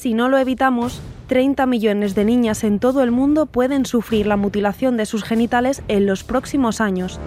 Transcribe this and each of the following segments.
Si no lo evitamos, 30 millones de niñas en todo el mundo pueden sufrir la mutilación de sus genitales en los próximos años.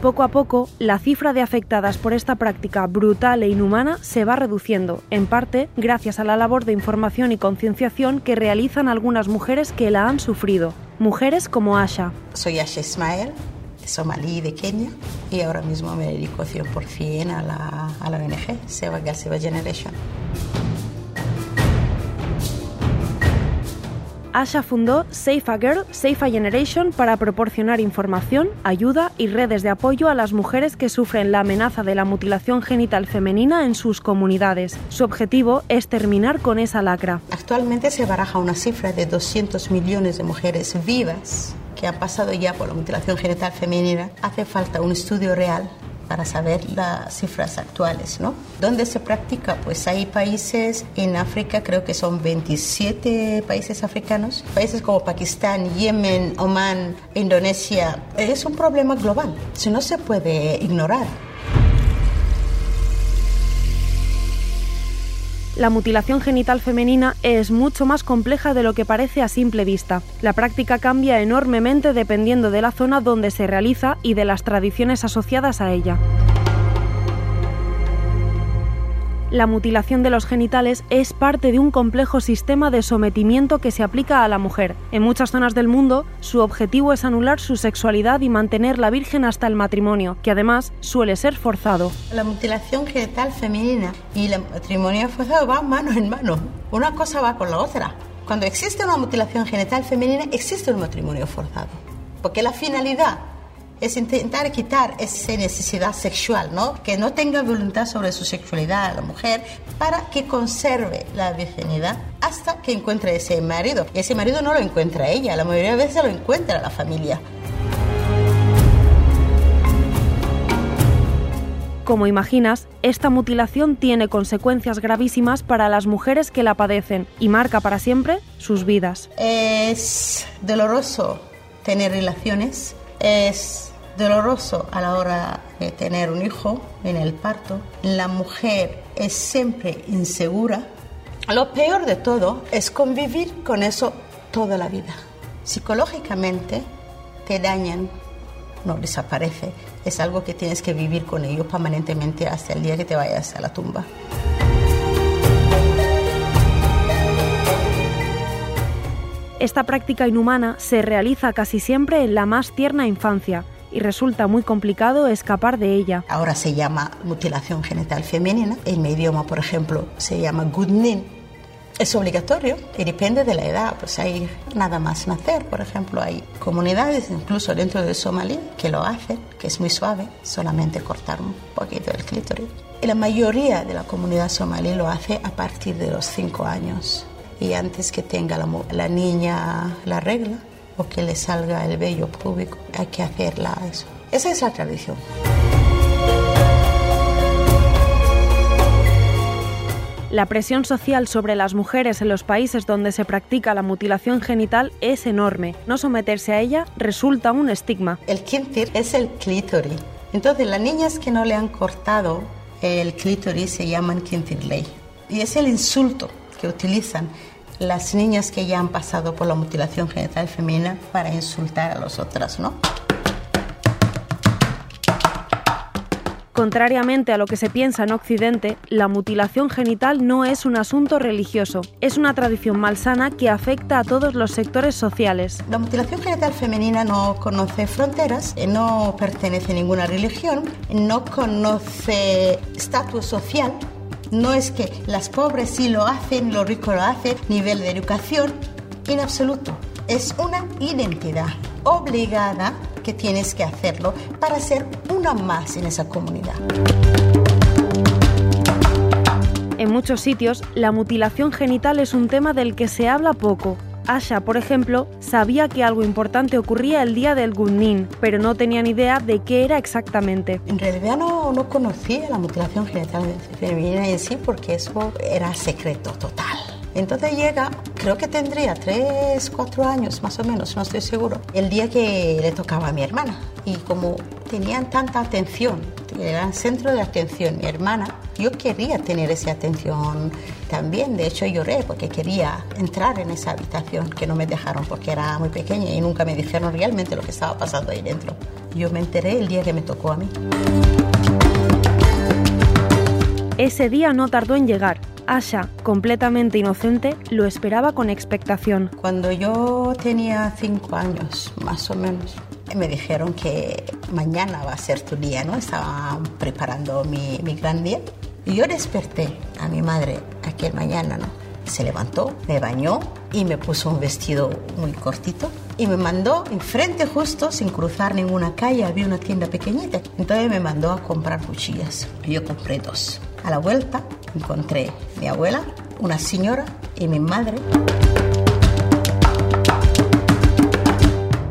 Poco a poco, la cifra de afectadas por esta práctica brutal e inhumana se va reduciendo, en parte gracias a la labor de información y concienciación que realizan algunas mujeres que la han sufrido. Mujeres como Asha. Soy Asha Ismael, somalí de Kenia y ahora mismo me dedico 100% a la, a la ONG Seva Generation. Asha fundó Safe a Girl, Safe a Generation para proporcionar información, ayuda y redes de apoyo a las mujeres que sufren la amenaza de la mutilación genital femenina en sus comunidades. Su objetivo es terminar con esa lacra. Actualmente se baraja una cifra de 200 millones de mujeres vivas que han pasado ya por la mutilación genital femenina, hace falta un estudio real para saber las cifras actuales, ¿no? ¿Dónde se practica? Pues hay países en África, creo que son 27 países africanos, países como Pakistán, Yemen, Oman, Indonesia. Es un problema global, si no se puede ignorar. La mutilación genital femenina es mucho más compleja de lo que parece a simple vista. La práctica cambia enormemente dependiendo de la zona donde se realiza y de las tradiciones asociadas a ella. La mutilación de los genitales es parte de un complejo sistema de sometimiento que se aplica a la mujer. En muchas zonas del mundo, su objetivo es anular su sexualidad y mantenerla virgen hasta el matrimonio, que además suele ser forzado. La mutilación genital femenina y el matrimonio forzado van mano en mano. Una cosa va con la otra. Cuando existe una mutilación genital femenina, existe un matrimonio forzado. Porque la finalidad es intentar quitar esa necesidad sexual, ¿no? Que no tenga voluntad sobre su sexualidad la mujer para que conserve la virginidad hasta que encuentre ese marido. Y ese marido no lo encuentra ella, la mayoría de veces lo encuentra la familia. Como imaginas, esta mutilación tiene consecuencias gravísimas para las mujeres que la padecen y marca para siempre sus vidas. Es doloroso tener relaciones, es doloroso a la hora de tener un hijo en el parto. La mujer es siempre insegura. Lo peor de todo es convivir con eso toda la vida. Psicológicamente te dañan, no desaparece. Es algo que tienes que vivir con ello permanentemente hasta el día que te vayas a la tumba. Esta práctica inhumana se realiza casi siempre en la más tierna infancia y resulta muy complicado escapar de ella. Ahora se llama mutilación genital femenina. En mi idioma, por ejemplo, se llama gudnin. Es obligatorio y depende de la edad. Pues hay nada más nacer, por ejemplo, hay comunidades, incluso dentro de Somalia, que lo hacen, que es muy suave, solamente cortar un poquito el clítoris. Y la mayoría de la comunidad somalí lo hace a partir de los 5 años y antes que tenga la, la niña la regla o que le salga el vello público, hay que hacerla eso. Esa es la tradición. La presión social sobre las mujeres en los países donde se practica la mutilación genital es enorme. No someterse a ella resulta un estigma. El kintir es el clítoris. Entonces, las niñas que no le han cortado el clítoris se llaman kintirley. Y es el insulto que utilizan las niñas que ya han pasado por la mutilación genital femenina para insultar a las otras, ¿no? Contrariamente a lo que se piensa en Occidente, la mutilación genital no es un asunto religioso, es una tradición malsana que afecta a todos los sectores sociales. La mutilación genital femenina no conoce fronteras, no pertenece a ninguna religión, no conoce estatus social, no es que las pobres sí lo hacen, los ricos lo hacen, nivel de educación, en absoluto. Es una identidad obligada que tienes que hacerlo para ser una más en esa comunidad. En muchos sitios, la mutilación genital es un tema del que se habla poco. Asha, por ejemplo, sabía que algo importante ocurría el día del Gunnin, pero no tenía ni idea de qué era exactamente. En realidad no, no conocía la mutilación genital femenina en sí porque eso era secreto total. Entonces llega, creo que tendría 3, 4 años más o menos, no estoy seguro, el día que le tocaba a mi hermana. Y como tenían tanta atención, eran centro de atención mi hermana, yo quería tener esa atención también. De hecho lloré porque quería entrar en esa habitación que no me dejaron porque era muy pequeña y nunca me dijeron realmente lo que estaba pasando ahí dentro. Yo me enteré el día que me tocó a mí. Ese día no tardó en llegar. Asha, completamente inocente, lo esperaba con expectación. Cuando yo tenía cinco años, más o menos, me dijeron que mañana va a ser tu día, ¿no? Estaban preparando mi, mi gran día. Y yo desperté a mi madre aquel mañana, ¿no? Se levantó, me bañó y me puso un vestido muy cortito y me mandó enfrente justo, sin cruzar ninguna calle, había una tienda pequeñita. Entonces me mandó a comprar cuchillas. Yo compré dos. A la vuelta encontré mi abuela, una señora y mi madre.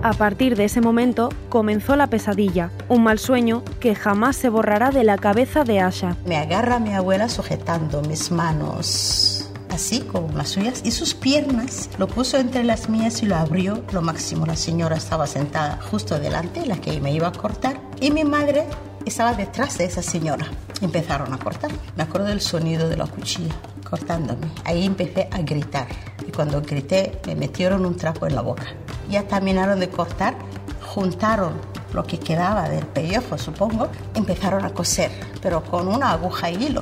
A partir de ese momento comenzó la pesadilla, un mal sueño que jamás se borrará de la cabeza de Asha. Me agarra mi abuela sujetando mis manos así como las suyas y sus piernas lo puso entre las mías y lo abrió lo máximo. La señora estaba sentada justo delante, la que me iba a cortar, y mi madre estaba detrás de esa señora. Empezaron a cortar. Me acuerdo del sonido de la cuchilla cortándome. Ahí empecé a gritar cuando grité me metieron un trapo en la boca. Ya terminaron de cortar, juntaron lo que quedaba del pellejo, supongo, empezaron a coser, pero con una aguja y hilo.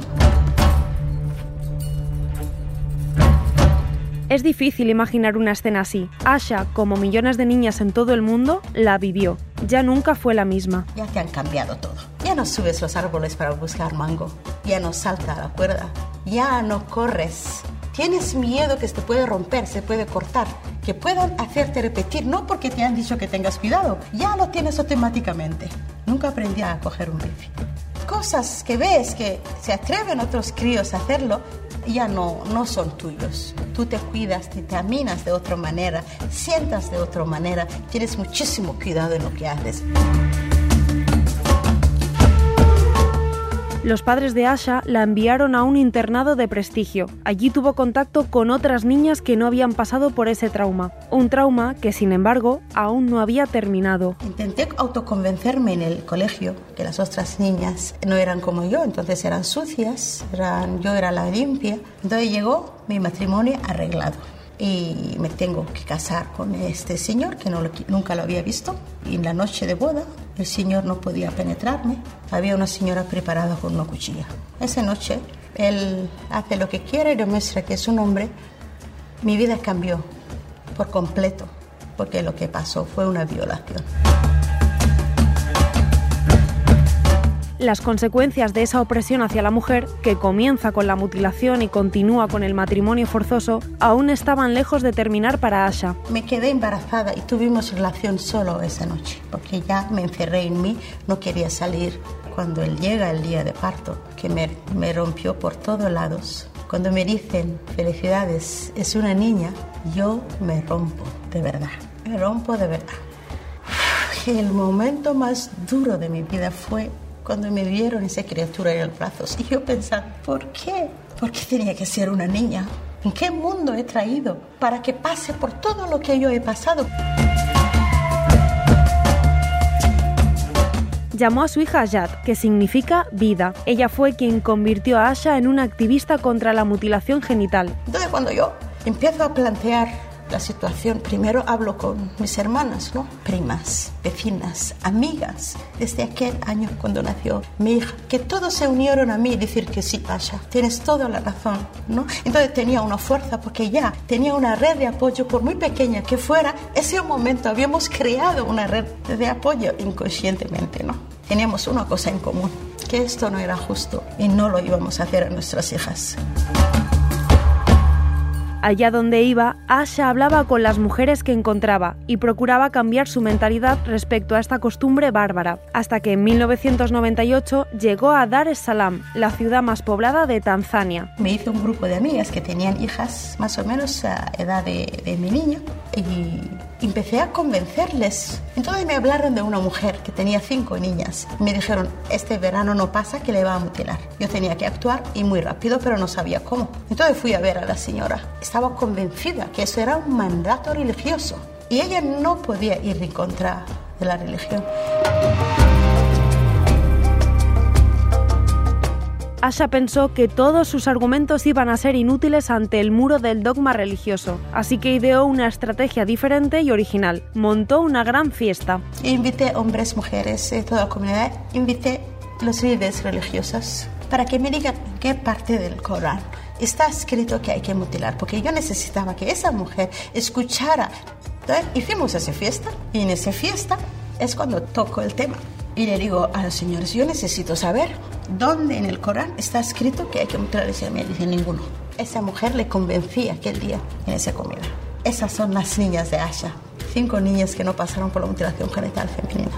Es difícil imaginar una escena así. Asha, como millones de niñas en todo el mundo, la vivió. Ya nunca fue la misma. Ya te han cambiado todo. Ya no subes los árboles para buscar mango. Ya no salta la cuerda. Ya no corres. Tienes miedo que se puede romper, se puede cortar, que puedan hacerte repetir, no porque te han dicho que tengas cuidado, ya lo tienes automáticamente. Nunca aprendí a coger un bici. Cosas que ves que se atreven otros críos a hacerlo, ya no, no son tuyos. Tú te cuidas, te examinas de otra manera, sientas de otra manera, tienes muchísimo cuidado en lo que haces. Los padres de Asha la enviaron a un internado de prestigio. Allí tuvo contacto con otras niñas que no habían pasado por ese trauma. Un trauma que, sin embargo, aún no había terminado. Intenté autoconvencerme en el colegio que las otras niñas no eran como yo, entonces eran sucias, eran, yo era la limpia. Entonces llegó mi matrimonio arreglado y me tengo que casar con este señor que no lo- nunca lo había visto. Y en la noche de boda el señor no podía penetrarme. Había una señora preparada con una cuchilla. Esa noche él hace lo que quiere y demuestra que es un hombre. Mi vida cambió por completo porque lo que pasó fue una violación. Las consecuencias de esa opresión hacia la mujer, que comienza con la mutilación y continúa con el matrimonio forzoso, aún estaban lejos de terminar para Asha. Me quedé embarazada y tuvimos relación solo esa noche, porque ya me encerré en mí, no quería salir. Cuando él llega el día de parto, que me, me rompió por todos lados, cuando me dicen felicidades, es una niña, yo me rompo de verdad, me rompo de verdad. El momento más duro de mi vida fue cuando me dieron esa criatura en los brazos y yo pensaba, ¿por qué? ¿Por qué tenía que ser una niña? ¿En qué mundo he traído para que pase por todo lo que yo he pasado? Llamó a su hija Ayat, que significa vida. Ella fue quien convirtió a Asha en una activista contra la mutilación genital. Entonces cuando yo empiezo a plantear la situación, primero hablo con mis hermanas, ¿no? Primas, vecinas, amigas, desde aquel año cuando nació mi hija, que todos se unieron a mí y decir que sí, Asha, tienes toda la razón, ¿no? Entonces tenía una fuerza porque ya tenía una red de apoyo, por muy pequeña que fuera, ese momento habíamos creado una red de apoyo inconscientemente, ¿no? Teníamos una cosa en común, que esto no era justo y no lo íbamos a hacer a nuestras hijas. Allá donde iba, Asha hablaba con las mujeres que encontraba y procuraba cambiar su mentalidad respecto a esta costumbre bárbara, hasta que en 1998 llegó a Dar es Salaam, la ciudad más poblada de Tanzania. Me hice un grupo de amigas que tenían hijas más o menos a edad de, de mi niño y empecé a convencerles. Entonces me hablaron de una mujer que tenía cinco niñas. Me dijeron, este verano no pasa que le va a mutilar. Yo tenía que actuar y muy rápido, pero no sabía cómo. Entonces fui a ver a la señora. Estaba convencida que eso era un mandato religioso y ella no podía ir en contra de la religión. Asha pensó que todos sus argumentos iban a ser inútiles ante el muro del dogma religioso, así que ideó una estrategia diferente y original. Montó una gran fiesta. Invité hombres, mujeres, de toda la comunidad, invité los líderes religiosos para que me digan qué parte del Corán está escrito que hay que mutilar, porque yo necesitaba que esa mujer escuchara. Entonces, hicimos esa fiesta y en esa fiesta es cuando toco el tema. Y le digo a los señores, yo necesito saber dónde en el Corán está escrito que hay que mutilar ese Me dice ninguno. Esa mujer le convencí aquel día en esa comida. Esas son las niñas de Asha. Cinco niñas que no pasaron por la mutilación genital femenina.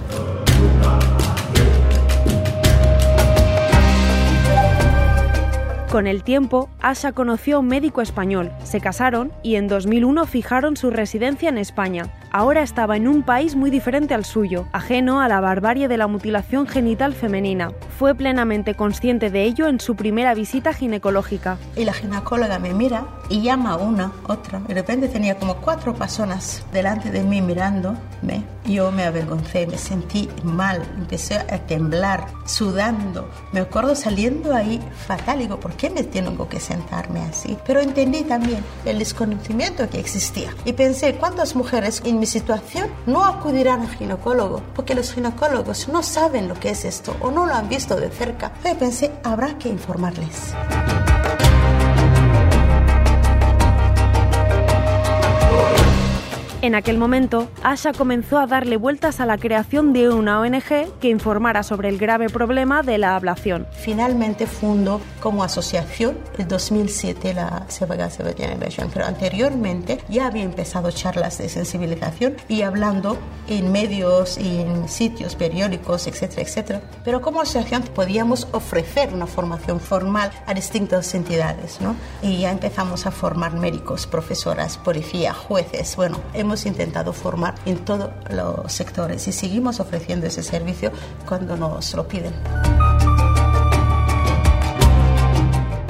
Con el tiempo, Asha conoció a un médico español, se casaron y en 2001 fijaron su residencia en España. Ahora estaba en un país muy diferente al suyo, ajeno a la barbarie de la mutilación genital femenina. Fue plenamente consciente de ello en su primera visita ginecológica. Y la ginecóloga me mira y llama a una, otra. De repente tenía como cuatro personas delante de mí mirándome. Yo me avergoncé, me sentí mal, empecé a temblar, sudando. Me acuerdo saliendo ahí fatal. ¿por qué me tengo que sentarme así? Pero entendí también el desconocimiento que existía. Y pensé, ¿cuántas mujeres en mi situación no acudirán al ginecólogo? Porque los ginecólogos no saben lo que es esto o no lo han visto de cerca. Yo pensé, habrá que informarles. En aquel momento, Asha comenzó a darle vueltas a la creación de una ONG que informara sobre el grave problema de la ablación. Finalmente fundó como asociación el 2007 la Sevaga Seva Generation, pero anteriormente ya había empezado charlas de sensibilización y hablando en medios y en sitios periódicos, etcétera, etcétera. Pero como asociación podíamos ofrecer una formación formal a distintas entidades, ¿no? Y ya empezamos a formar médicos, profesoras, policía, jueces, bueno, hemos intentado formar en todos los sectores y seguimos ofreciendo ese servicio cuando nos lo piden.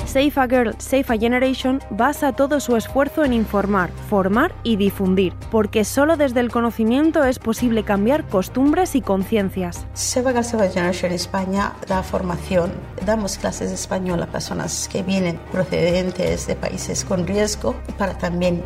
Safe a Girl, Safe a Generation basa todo su esfuerzo en informar, formar y difundir, porque solo desde el conocimiento es posible cambiar costumbres y conciencias. Save a Girl, Save a Generation España da formación, damos clases de español a personas que vienen procedentes de países con riesgo para también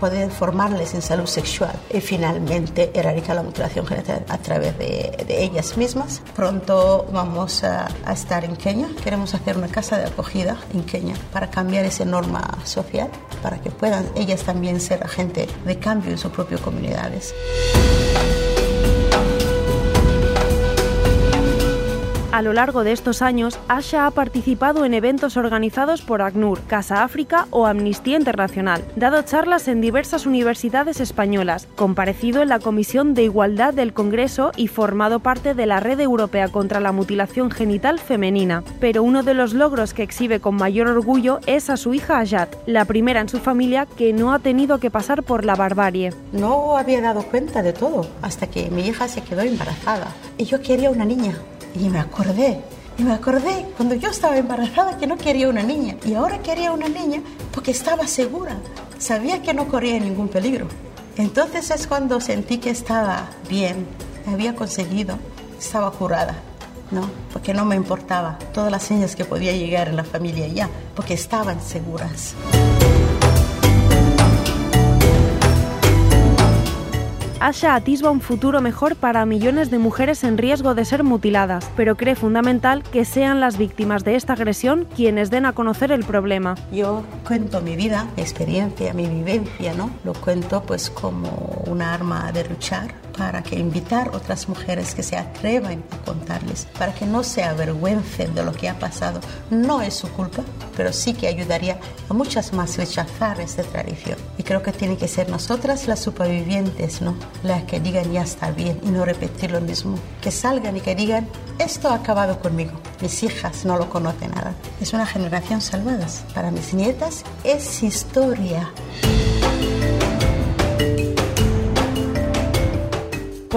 poder formarles en salud sexual y finalmente erradicar la mutilación genital a través de, de ellas mismas. Pronto vamos a, a, estar en Kenia, queremos hacer una casa de acogida en Kenia para cambiar esa norma social, para que puedan ellas también ser agentes de cambio en sus propias comunidades. A lo largo de estos años, Asha ha participado en eventos organizados por ACNUR, Casa África o Amnistía Internacional, dado charlas en diversas universidades españolas, comparecido en la Comisión de Igualdad del Congreso y formado parte de la Red Europea contra la Mutilación Genital Femenina. Pero uno de los logros que exhibe con mayor orgullo es a su hija Ayat, la primera en su familia que no ha tenido que pasar por la barbarie. No había dado cuenta de todo hasta que mi hija se quedó embarazada y yo quería una niña. Y me acordé, y me acordé cuando yo estaba embarazada que no quería una niña. Y ahora quería una niña porque estaba segura. Sabía que no corría ningún peligro. Entonces es cuando sentí que estaba bien, había conseguido, estaba curada. ¿no? Porque no me importaba todas las señas que podía llegar en la familia ya, porque estaban seguras. Asha atisba un futuro mejor para millones de mujeres en riesgo de ser mutiladas, pero cree fundamental que sean las víctimas de esta agresión quienes den a conocer el problema. Yo cuento mi vida, mi experiencia, mi vivencia, ¿no? Lo cuento pues como una arma de luchar para que invitar otras mujeres que se atrevan a contarles, para que no se avergüencen de lo que ha pasado. No es su culpa, pero sí que ayudaría a muchas más rechazar esta tradición. Y creo que tiene que ser nosotras las supervivientes, ¿no? Las que digan ya está bien y no repetir lo mismo. Que salgan y que digan, esto ha acabado conmigo. Mis hijas no lo conocen nada. Es una generación salvada. Para mis nietas es historia.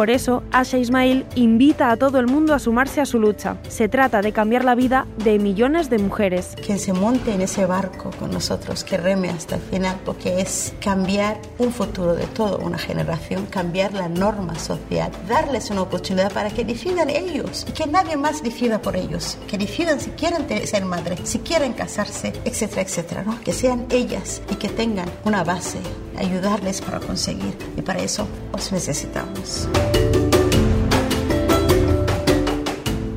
Por eso, Asha Ismail invita a todo el mundo a sumarse a su lucha. Se trata de cambiar la vida de millones de mujeres. Que se monte en ese barco con nosotros, que reme hasta el final, porque es cambiar un futuro de toda una generación, cambiar la norma social, darles una oportunidad para que decidan ellos y que nadie más decida por ellos, que decidan si quieren ser madre, si quieren casarse, etcétera, etcétera, ¿no? que sean ellas y que tengan una base, ayudarles para conseguir y para eso os necesitamos.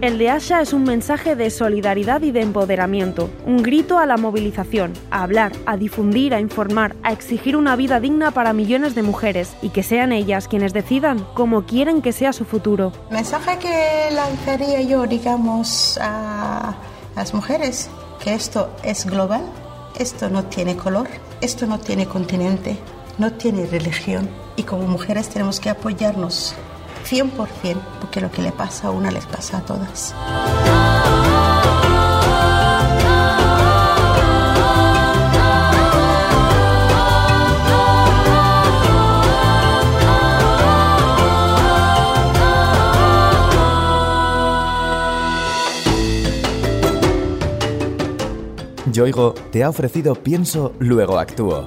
El de Asha es un mensaje de solidaridad y de empoderamiento, un grito a la movilización, a hablar, a difundir, a informar, a exigir una vida digna para millones de mujeres y que sean ellas quienes decidan cómo quieren que sea su futuro. El mensaje que lanzaría yo, digamos, a las mujeres, que esto es global, esto no tiene color, esto no tiene continente, no tiene religión y como mujeres tenemos que apoyarnos 100% porque lo que le pasa a una les pasa a todas. Yoigo te ha ofrecido Pienso, luego actúo.